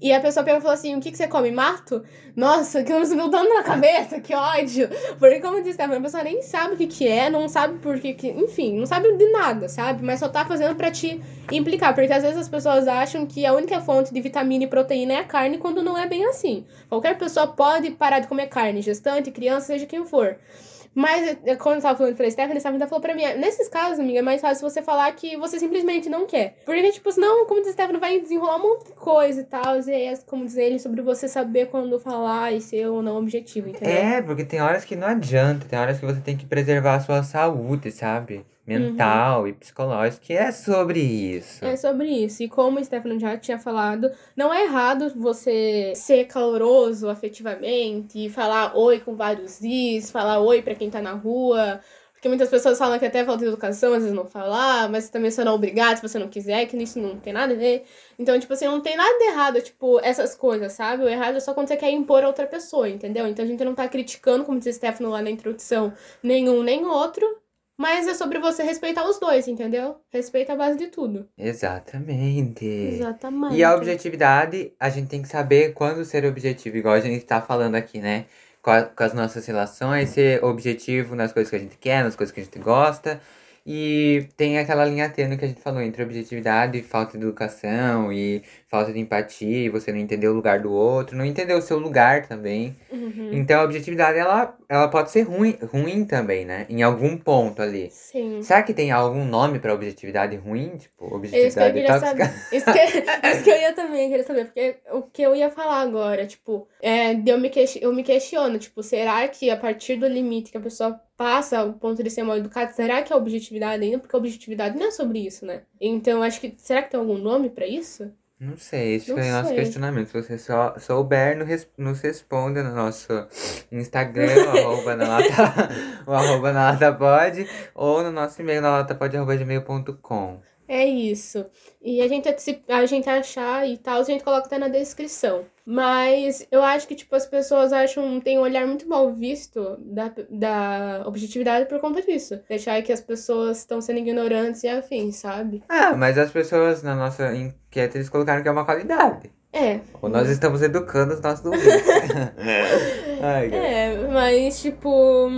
E a pessoa pega e fala assim: o que, que você come? Mato? Nossa, que nos meu dano na cabeça, que ódio. Porque, como disse Stefano, a pessoa nem sabe o que, que é, não sabe por que, que. Enfim, não sabe de nada, sabe? Mas só tá fazendo pra te implicar. Porque às vezes as pessoas acham que a única fonte de vitamina e proteína é a carne, quando não é bem assim. Qualquer pessoa pode parar de comer carne, gestante, criança, seja quem for. Mas, é, quando eu tava falando pra Stephanie, a Stephanie falou pra mim, nesses casos, amiga, é mais fácil você falar que você simplesmente não quer. Porque, tipo, senão, como diz a Stephanie, vai desenrolar um monte de coisa e tal. E aí, é, como diz ele, sobre você saber quando falar e ser ou não objetivo, entendeu? É, porque tem horas que não adianta, tem horas que você tem que preservar a sua saúde, sabe? Mental e psicológica, que é sobre isso. É sobre isso. E como o Stefano já tinha falado, não é errado você ser caloroso afetivamente e falar oi com vários is, falar oi pra quem tá na rua. Porque muitas pessoas falam que até falta de educação, às vezes não falar, mas também você não é obrigado se você não quiser, que isso não tem nada a ver. Então, tipo assim, não tem nada de errado, tipo, essas coisas, sabe? O errado é só quando você quer impor a outra pessoa, entendeu? Então a gente não tá criticando, como disse o Stefano lá na introdução, nenhum nem outro. Mas é sobre você respeitar os dois, entendeu? Respeita a base de tudo. Exatamente. Exatamente. E a objetividade, a gente tem que saber quando ser objetivo, igual a gente tá falando aqui, né? com, a- com as nossas relações, ser objetivo nas coisas que a gente quer, nas coisas que a gente gosta. E tem aquela linha tênue que a gente falou entre objetividade e falta de educação e falta de empatia, e você não entender o lugar do outro, não entender o seu lugar também. Uhum. Então a objetividade ela, ela pode ser ruim, ruim também, né? Em algum ponto ali. Sim. Será que tem algum nome pra objetividade ruim? Tipo, isso que eu objetividade queria tóxica? Isso que, isso que eu ia também querer saber. Porque o que eu ia falar agora, tipo, é, eu, me eu me questiono, tipo, será que a partir do limite que a pessoa passa o ponto de ser mal educado, será que é objetividade ainda? Porque objetividade não é sobre isso, né? Então, acho que. Será que tem algum nome pra isso? Não sei, esse Não foi o nosso questionamento. Se você só souber, nos responda no nosso Instagram, o *laughs* arroba na lata, o arroba na lata pode, ou no nosso e-mail na latapod.gmail.com. É isso. E a gente, a gente achar e tal, a gente coloca até na descrição. Mas eu acho que, tipo, as pessoas acham, tem um olhar muito mal visto da, da objetividade por conta disso. Deixar que as pessoas estão sendo ignorantes e afins, sabe? Ah, mas as pessoas na nossa enquete eles colocaram que é uma qualidade. É. Ou nós estamos educando os nossos ouvintes. *laughs* Ai, cara. É, mas, tipo,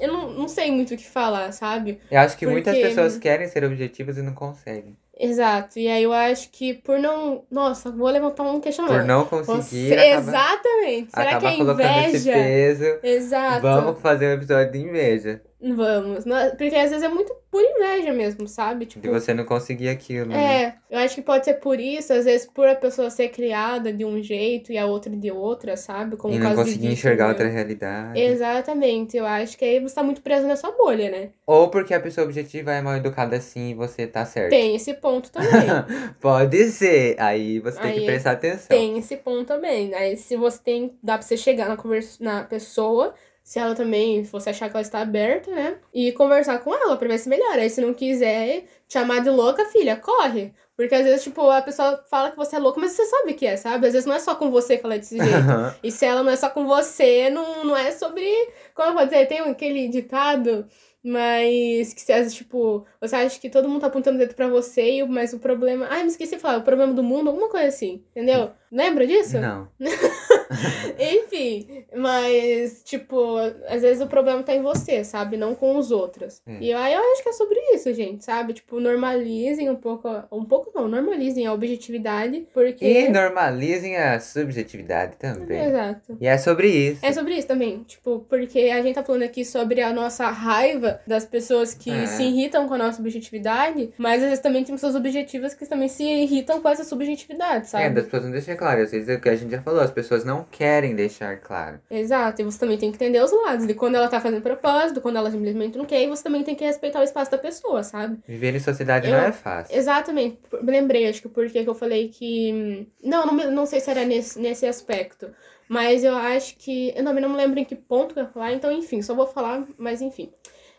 eu não, não sei muito o que falar, sabe? Eu acho que muitas Porque- pessoas querem ser objetivas e não conseguem. Exato. E aí eu acho que por não. Nossa, vou levantar um questionamento. Por não Você- conseguir, acaba, Exatamente. Será que é inveja? Exato. Vamos fazer um episódio de inveja. Vamos. Porque às vezes é muito por inveja mesmo, sabe? Tipo, De você não conseguir aquilo, né? é, eu acho que pode ser por isso, às vezes por a pessoa ser criada de um jeito e a outra de outra, sabe? Como E não conseguir enxergar né? outra realidade. Exatamente, eu acho que aí você tá muito preso na sua bolha, né? Ou porque a pessoa objetiva é mal educada assim e você tá certo. Tem esse ponto também. *laughs* Pode ser. Aí você tem Aí que prestar atenção. tem esse ponto também. Aí se você tem. Dá pra você chegar na, conversa, na pessoa. Se ela também, se você achar que ela está aberta, né? E conversar com ela pra ver se melhora. Aí se não quiser te chamar de louca, filha, corre. Porque às vezes, tipo, a pessoa fala que você é louca, mas você sabe que é, sabe? Às vezes não é só com você que ela é desse jeito. E se ela não é só com você, não, não é sobre. Como eu vou dizer? Tem aquele ditado, mas que você, tipo, você acha que todo mundo tá apontando o dedo pra você, o- mas o problema. Ai, me esqueci de falar, o problema do mundo, alguma coisa assim, entendeu? Lembra disso? Não. *laughs* Enfim, mas, tipo, às vezes o problema tá em você, sabe? Não com os outros. É. E aí eu acho que é sobre isso, gente, sabe? Tipo, normalizem um pouco. Um pouco não, normalizem a objetividade, porque. E normalizem a subjetividade também. Exato. E é sobre isso. É sobre isso também, tipo, porque a gente tá falando aqui sobre a nossa raiva das pessoas que É. se irritam com a nossa subjetividade, mas às vezes também tem pessoas objetivas que também se irritam com essa subjetividade, É, sabe? das pessoas não deixam claro. Às vezes é o que a gente já falou, as pessoas não querem deixar claro. Exato, e você também tem que entender os lados, de quando ela tá fazendo propósito, quando ela simplesmente não quer, e você também tem que respeitar o espaço da pessoa, sabe? Viver em sociedade Eu- não é fácil. Exatamente, me lembrei, acho que porque que eu falei que. Não, não, não sei se era nesse, nesse aspecto. Mas eu acho que. Eu também não me lembro em que ponto que eu ia falar, então, enfim, só vou falar, mas enfim.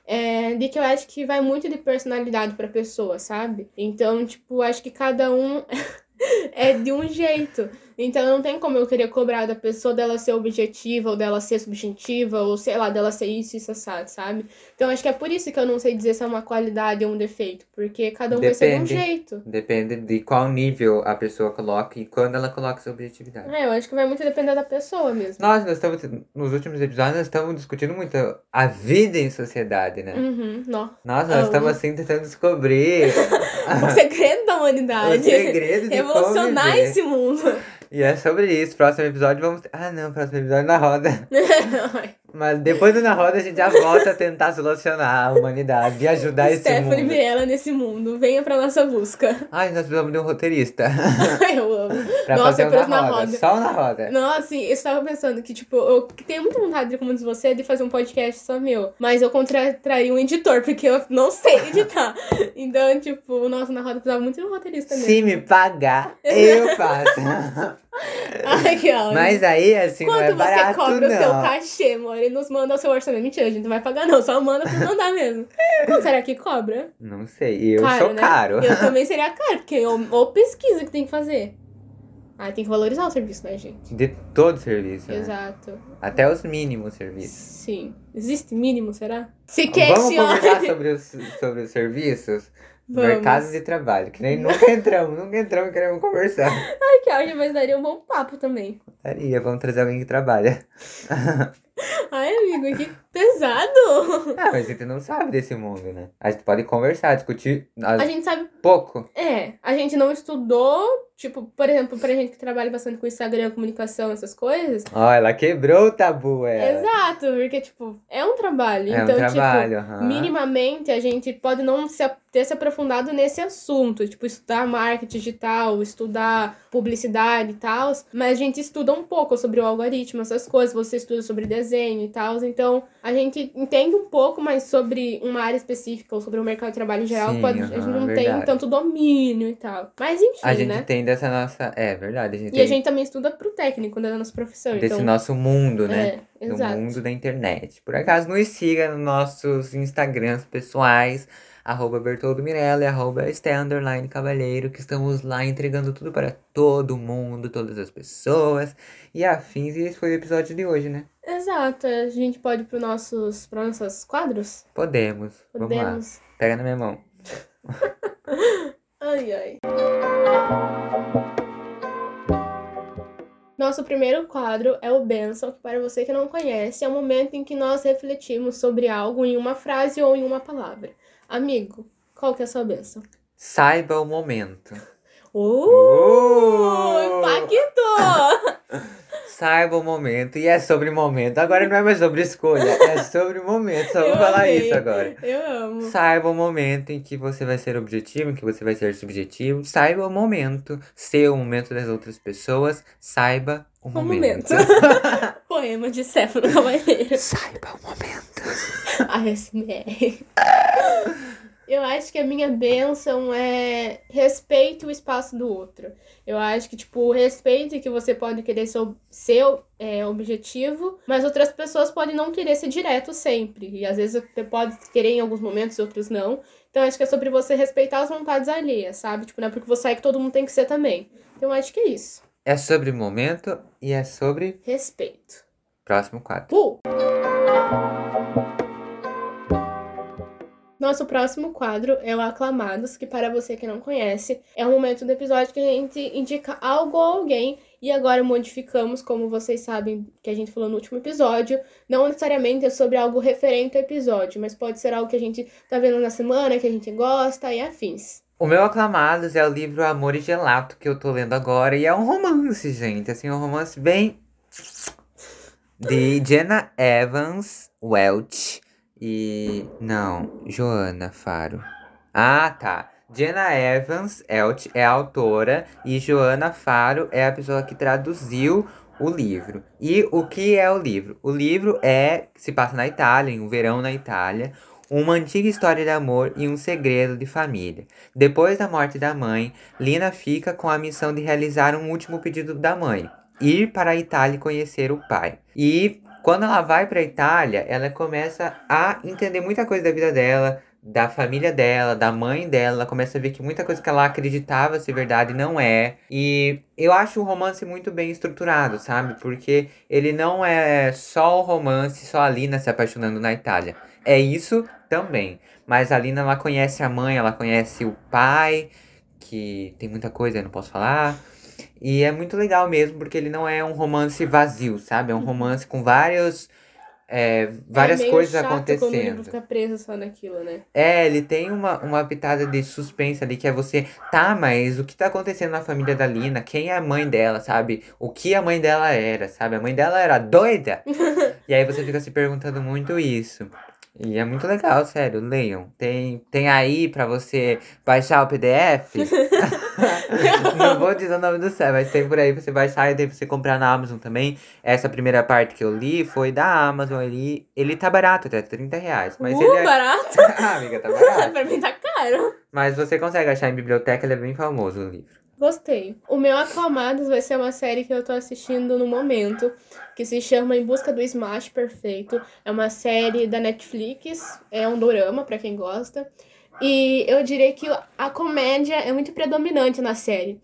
É, de que eu acho que vai muito de personalidade pra pessoa, sabe? Então, tipo, acho que cada um *laughs* é de um jeito. Então não tem como eu querer cobrar da pessoa dela ser objetiva, ou dela ser subjetiva, ou sei lá, dela ser isso e isso, assado, sabe? Então acho que é por isso que eu não sei dizer se é uma qualidade ou um defeito. Porque cada um vai ser de um Depende. jeito. Depende de qual nível a pessoa coloca e quando ela coloca sua objetividade. É, eu acho que vai muito depender da pessoa mesmo. Nós, nós estamos, nos últimos episódios, nós estamos discutindo muito a vida em sociedade, né? Uhum, nó. Nossa, nós Amo. estamos assim tentando descobrir *laughs* O segredo da o humanidade. segredo de Revolucionar esse mundo. E é sobre isso. Próximo episódio vamos. Ah, não, próximo episódio na roda. *laughs* Mas depois do na roda a gente já volta a tentar solucionar a humanidade e ajudar esse Stephanie mundo. Mirella nesse mundo. Venha pra nossa busca. Ai, nós precisamos de um roteirista *laughs* eu amo. pra Nossa, fazer um na na roda. roda. Só um na roda. Nossa, assim, eu estava pensando que, tipo, eu tenho muita vontade, como diz você, de fazer um podcast só meu. Mas eu contrataria um editor, porque eu não sei editar. *laughs* então, tipo, nossa, na roda precisava muito de um roteirista mesmo. Se me pagar, eu faço. Mas aí, assim, não Quanto é você barato, cobra o seu não. cachê, amor? Ele nos manda o seu orçamento. Mentira, a gente não vai pagar, não. Só manda pra mandar mesmo. Quanto será que cobra? Não sei, eu Caro, sou né? caro. Eu *laughs* também seria caro, porque eu, ou pesquisa que tem que fazer. Ah, tem que valorizar o serviço, né, gente? De todo serviço. né? Exato. Até os mínimos serviços. Sim. Existe mínimo, será? Se Vamos conversar sobre os, sobre os serviços? Vamos. Mercado de trabalho, que nem nunca entramos, *laughs* nunca entramos e queremos conversar. Ai, que ódio, mas daria um bom papo também. Daria, vamos trazer alguém que trabalha. *laughs* Ai, amigo, que pesado! *laughs* Ah, mas a gente não sabe desse mundo, né? A gente pode conversar, discutir as- A gente sabe. pouco. É, a gente não estudou, tipo, por exemplo, pra gente que trabalha bastante com Instagram, comunicação, essas coisas. Ó, ela quebrou o tabu, é. Exato, porque, tipo, é um trabalho. É então, um trabalho, tipo, minimamente a gente pode não se, ter se aprofundado nesse assunto, tipo, estudar marketing digital, estudar publicidade e tal, mas a gente estuda um pouco sobre o algoritmo, essas coisas, você estuda sobre desenho e tal, então a gente entende um pouco mais sobre uma área específica ou sobre o mercado de trabalho em geral, Sim, pode, a gente não tem verdade. tanto domínio e tal. Mas enfim, A gente né? tem dessa nossa. É verdade, a gente E tem a gente também estuda pro técnico da nossa profissão, desse então... nosso mundo, né? É, no exato. mundo da internet. Por acaso, nos siga nos nossos Instagrams pessoais, arroba Bertoldo Mirella e arroba Esté Underline Cavalheiro, que estamos lá entregando tudo para todo mundo, todas as pessoas e afins. E esse foi o episódio de hoje, né? Exato, a gente pode ir para nossos, para nossos quadros? Podemos. Vamos lá. Podemos. Pega na minha mão. *laughs* Ai, ai. Nosso primeiro quadro é o Benção, que para você que não conhece, é o momento em que nós refletimos sobre algo em uma frase ou em uma palavra. Amigo, qual que é a sua benção? Saiba o momento. Uh! Uh! Impactou! *laughs* Saiba o momento. E é sobre momento. Agora não é mais sobre escolha, é sobre momento. Só vou falar amei. isso agora. Eu amo. Saiba o momento em que você vai ser objetivo, em que você vai ser subjetivo. Saiba o momento, ser o momento das outras pessoas. Saiba o Um momento. momento. *laughs* Poema de Céfalo Cavalheiro. Saiba o momento. *laughs* ASMR. Eu acho que a minha bênção é respeite o espaço do outro. Eu acho que, tipo, respeite que você pode querer ser, ob- ser é, objetivo, mas outras pessoas podem não querer ser direto sempre. E às vezes você pode querer em alguns momentos e outros não. Então acho que é sobre você respeitar as vontades alheias, sabe? Tipo, não é porque você é que todo mundo tem que ser também. Então acho que é isso. É sobre momento e é sobre Respeito. próximo quadro. Pul! Nosso próximo quadro é o Aclamados, que para você que não conhece, é um momento do episódio que a gente indica algo ou alguém e agora modificamos, como vocês sabem que a gente falou no último episódio, não necessariamente é sobre algo referente ao episódio, mas pode ser algo que a gente tá vendo na semana, que a gente gosta e afins. O meu aclamados é o livro Amor e Gelato que eu tô lendo agora e é um romance, gente. Assim, um romance bem de Jenna Evans Welch e não, Joana Faro. Ah, tá. Jenna Evans Welch é a autora e Joana Faro é a pessoa que traduziu o livro. E o que é o livro? O livro é se passa na Itália, em um verão na Itália, uma antiga história de amor e um segredo de família. Depois da morte da mãe, Lina fica com a missão de realizar um último pedido da mãe: ir para a Itália e conhecer o pai. E quando ela vai para a Itália, ela começa a entender muita coisa da vida dela, da família dela, da mãe dela. Ela começa a ver que muita coisa que ela acreditava ser verdade não é. E eu acho o romance muito bem estruturado, sabe? Porque ele não é só o romance, só a Lina se apaixonando na Itália. É isso também. Mas a Lina, ela conhece a mãe, ela conhece o pai, que tem muita coisa, eu não posso falar. E é muito legal mesmo, porque ele não é um romance vazio, sabe? É um romance com vários, é, várias é coisas Quando acontecendo. fica preso só naquilo, né? É, ele tem uma, uma pitada de suspense ali, que é você, tá, mas o que tá acontecendo na família da Lina? Quem é a mãe dela, sabe? O que a mãe dela era, sabe? A mãe dela era doida! *laughs* e aí você fica se perguntando muito isso. E é muito legal, sério, leiam. Tem, tem aí pra você baixar o PDF. *laughs* *laughs* Não vou dizer o nome do céu, mas tem por aí pra você baixar e tem pra você comprar na Amazon também. Essa primeira parte que eu li foi da Amazon. Ele, ele tá barato, até 30 reais. Mas uh, ele é. *laughs* barato! ah, amiga, tá barato. pra mim tá caro. Mas você consegue achar em biblioteca, ele é bem famoso o livro. Gostei. O meu Aclamados vai ser uma série que eu tô assistindo no momento, que se chama Em Busca do Smash Perfeito. É uma série da Netflix, é um dorama pra quem gosta. E eu diria que a comédia é muito predominante na série.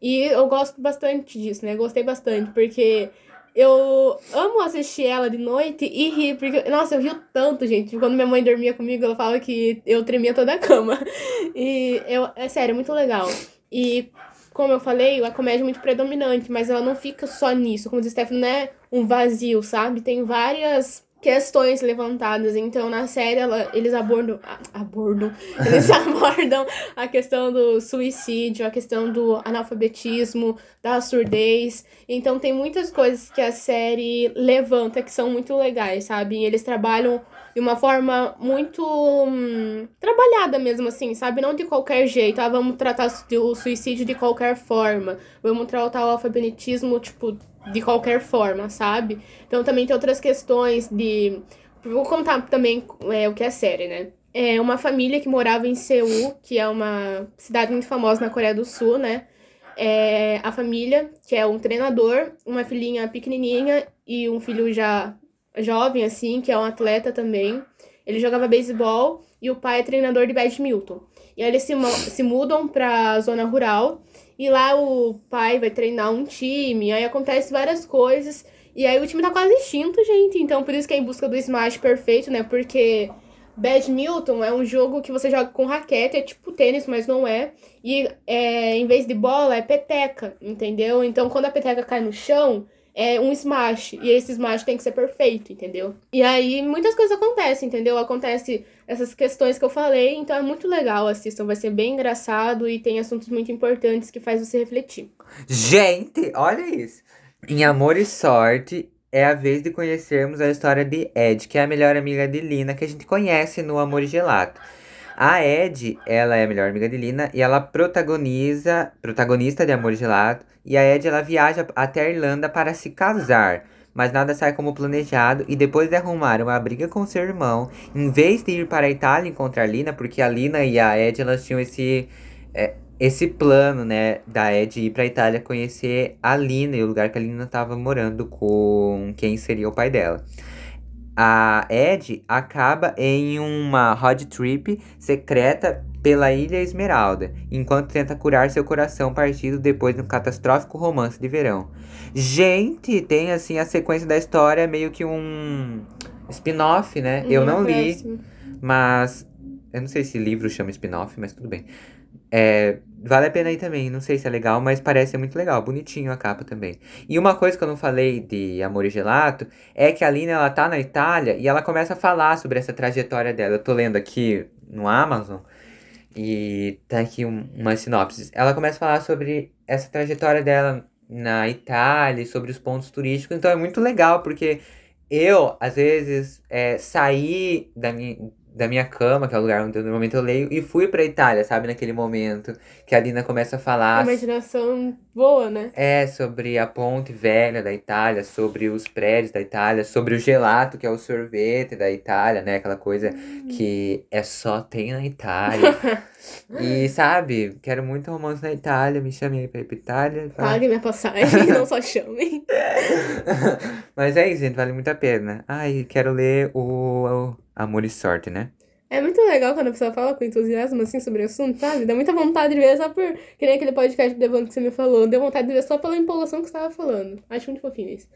E eu gosto bastante disso, né? Gostei bastante, porque eu amo assistir ela de noite e rir, porque, nossa, eu rio tanto, gente. Quando minha mãe dormia comigo, ela falava que eu tremia toda a cama. *laughs* E eu, é sério, é muito legal. E como eu falei, a comédia é muito predominante, mas ela não fica só nisso. Como diz Steph, não é um vazio, sabe? Tem várias questões levantadas. Então, na série, ela, eles abordam. Abordam. *laughs* Eles abordam a questão do suicídio, a questão do analfabetismo, da surdez. Então, tem muitas coisas que a série levanta que são muito legais, sabe? E eles trabalham de uma forma muito hum, trabalhada mesmo, assim, sabe? Não de qualquer jeito. Ah, vamos tratar o suicídio de qualquer forma. Vamos tratar o alfabetismo, tipo, de qualquer forma, sabe? Então também tem outras questões de. Vou contar também é, o que é série, né? É uma família que morava em Seul, que é uma cidade muito famosa na Coreia do Sul, né? É a família, que é um treinador, uma filhinha pequenininha e um filho já jovem, assim, que é um atleta também. Ele jogava beisebol e o pai é treinador de badminton. E aí eles se, se mudam pra zona rural e lá o pai vai treinar um time, aí acontece várias coisas. E aí o time tá quase extinto, gente. Então por isso que é em busca do smash perfeito, né? Porque badminton é um jogo que você joga com raquete, é tipo tênis, mas não é. E é, em vez de bola, é peteca, entendeu? Então quando a peteca cai no chão, é um smash. E esse smash tem que ser perfeito, entendeu? E aí muitas coisas acontecem, entendeu? Acontece essas questões que eu falei, então é muito legal, assistam, vai ser bem engraçado e tem assuntos muito importantes que faz você refletir. Gente, olha isso. Em Amor e Sorte, é a vez de conhecermos a história de Ed, que é a melhor amiga de Lina que a gente conhece no Amor e Gelato. A Ed, ela é a melhor amiga de Lina e ela protagoniza, protagonista de Amor Gelado. E a Ed, ela viaja até a Irlanda para se casar. Mas nada sai como planejado e depois de arrumar uma briga com seu irmão, em vez de ir para a Itália encontrar Lina, porque a Lina e a Ed, elas tinham esse, é, esse plano, né, da Ed ir para a Itália conhecer a Lina e o lugar que a Lina estava morando com quem seria o pai dela a Ed acaba em uma road trip secreta pela Ilha Esmeralda, enquanto tenta curar seu coração partido depois de um catastrófico romance de verão. Gente, tem assim a sequência da história meio que um spin-off, né? Uhum, Eu não li, mas eu não sei se livro chama spin-off, mas tudo bem. É, vale a pena aí também. Não sei se é legal, mas parece muito legal. Bonitinho a capa também. E uma coisa que eu não falei de Amor e Gelato é que a Lina, ela tá na Itália e ela começa a falar sobre essa trajetória dela. Eu tô lendo aqui no Amazon e tá aqui um, uma sinopse. Ela começa a falar sobre essa trajetória dela na Itália, sobre os pontos turísticos. Então é muito legal, porque eu, às vezes, é, saí da minha, da minha cama, que é o lugar onde normalmente eu leio, e fui pra Itália, sabe? Naquele momento que a Lina começa a A falar. imaginação boa, né? É, sobre a ponte velha da Itália, sobre os prédios da Itália, sobre o gelato, que é o sorvete da Itália, né? Aquela coisa que é só tem na Itália. *laughs* e, sabe, quero muito romance na Itália, me chame aí pra ir pra Itália. Fala- Pague minha passagem, *laughs* não só chamem. *laughs* Mas é isso, gente, vale muito a pena. Ai, quero ler o, o Amor e Sorte, né? É muito legal quando a pessoa fala com entusiasmo, assim, sobre o assunto, sabe? Dá muita vontade de ver só por... Que nem aquele podcast do Devon que você me falou. Deu vontade de ver só pela empolgação que você estava falando. Acho muito fofinho isso.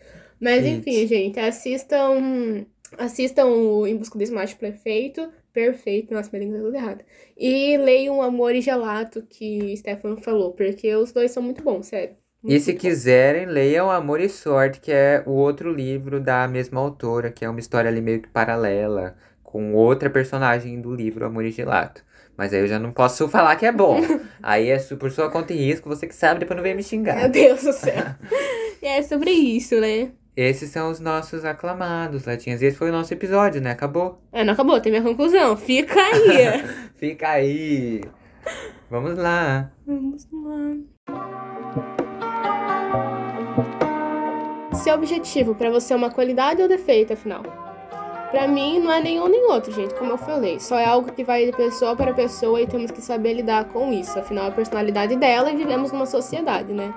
Mas, enfim, gente, assistam... Assistam o Em Busca do Smash Perfeito. Perfeito. Nossa, minha língua tá tudo errado. E leiam Amor e Gelato, que Stefan falou. Porque os dois são muito bons, sério. E se quiserem, leiam Amor e Sorte, que é o outro livro da mesma autora, que é uma história ali meio que paralela, com outra personagem do livro Amor e Gelato. Mas aí eu já não posso falar que é bom. *laughs* aí é por sua conta e risco, você que sabe, depois não vem me Meu xingar. Deus do céu. e *laughs* é sobre isso, né? Esses são os nossos aclamados, Latinhas. Esse foi o nosso episódio, né? Acabou. É, não acabou, tem minha conclusão. Fica aí. *laughs* Fica aí. Vamos lá. Vamos lá. Seu objetivo para você é uma qualidade ou defeito, afinal? Pra mim, não é nenhum nem outro, gente, como eu falei. Só é algo que vai de pessoa para pessoa e temos que saber lidar com isso. Afinal, é a personalidade dela e vivemos numa sociedade, né?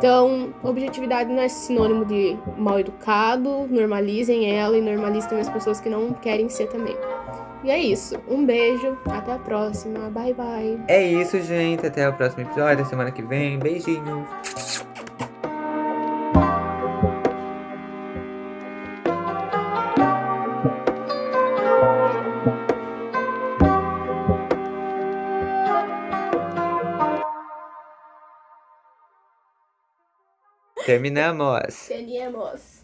Então, objetividade não é sinônimo de mal educado, normalizem ela e normalizem as pessoas que não querem ser também. E é isso. Um beijo, até a próxima. Bye bye. É isso, gente. Até o próximo episódio, semana que vem. Beijinhos. Terminamos. Seguimos.